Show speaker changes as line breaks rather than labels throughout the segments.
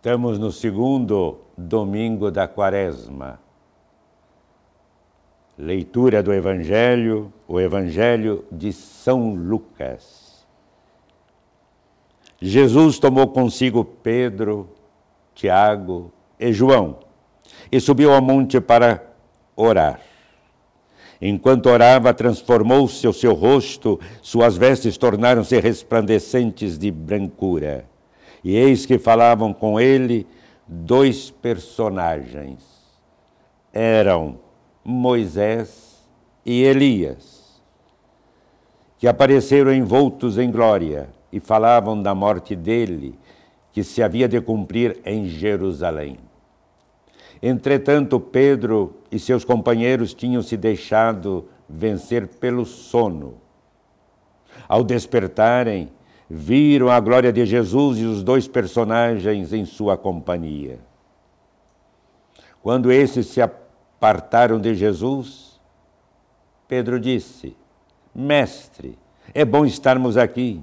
Estamos no segundo domingo da quaresma. Leitura do Evangelho, o Evangelho de São Lucas. Jesus tomou consigo Pedro, Tiago e João e subiu ao monte para orar. Enquanto orava, transformou-se o seu rosto, suas vestes tornaram-se resplandecentes de brancura. E eis que falavam com ele dois personagens. Eram Moisés e Elias, que apareceram envoltos em glória e falavam da morte dele, que se havia de cumprir em Jerusalém. Entretanto, Pedro e seus companheiros tinham se deixado vencer pelo sono. Ao despertarem, viram a glória de Jesus e os dois personagens em sua companhia. Quando esses se apartaram de Jesus, Pedro disse: Mestre, é bom estarmos aqui.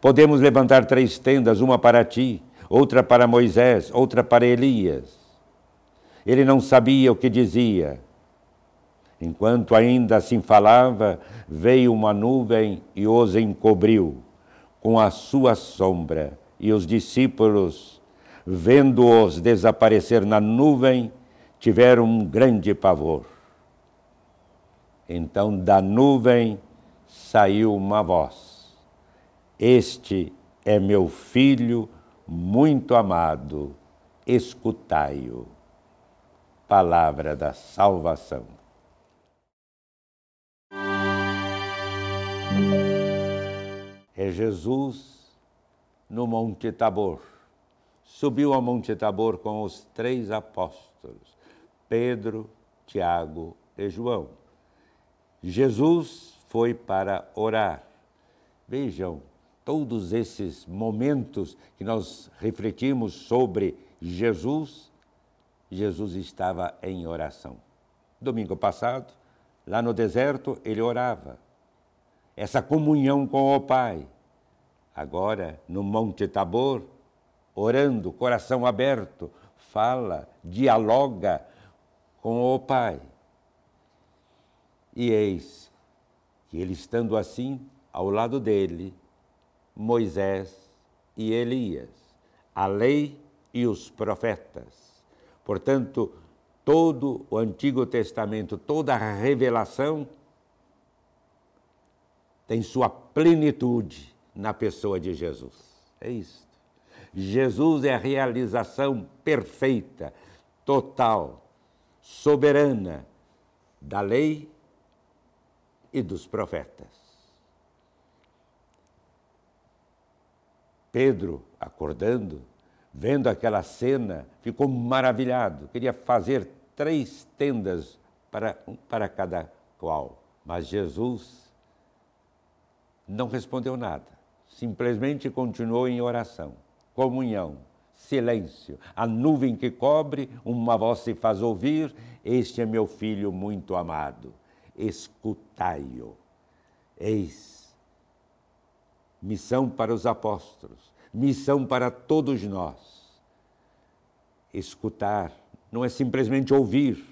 Podemos levantar três tendas, uma para ti, outra para Moisés, outra para Elias. Ele não sabia o que dizia. Enquanto ainda assim falava, veio uma nuvem e os encobriu com a sua sombra. E os discípulos, vendo-os desaparecer na nuvem, tiveram um grande pavor. Então da nuvem saiu uma voz: Este é meu filho muito amado, escutai-o. Palavra da salvação. É Jesus no Monte Tabor. Subiu ao Monte Tabor com os três apóstolos, Pedro, Tiago e João. Jesus foi para orar. Vejam, todos esses momentos que nós refletimos sobre Jesus, Jesus estava em oração. Domingo passado, lá no deserto, ele orava essa comunhão com o Pai. Agora, no Monte Tabor, orando, coração aberto, fala, dialoga com o Pai. E eis que ele estando assim, ao lado dele, Moisés e Elias, a lei e os profetas. Portanto, todo o Antigo Testamento, toda a revelação tem sua plenitude na pessoa de Jesus. É isso. Jesus é a realização perfeita, total, soberana da lei e dos profetas. Pedro, acordando, vendo aquela cena, ficou maravilhado, queria fazer três tendas para, para cada qual. Mas Jesus não respondeu nada, simplesmente continuou em oração, comunhão, silêncio. A nuvem que cobre, uma voz se faz ouvir: Este é meu filho muito amado, escutai-o. Eis, missão para os apóstolos, missão para todos nós. Escutar não é simplesmente ouvir,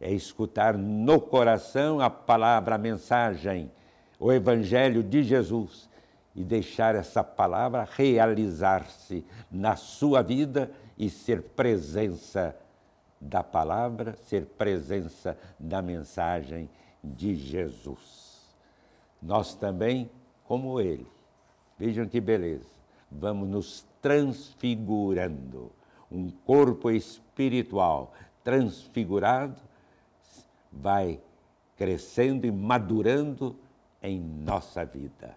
é escutar no coração a palavra, a mensagem o Evangelho de Jesus e deixar essa palavra realizar-se na sua vida e ser presença da palavra, ser presença da mensagem de Jesus. Nós também, como ele, vejam que beleza, vamos nos transfigurando. Um corpo espiritual transfigurado vai crescendo e madurando em nossa vida.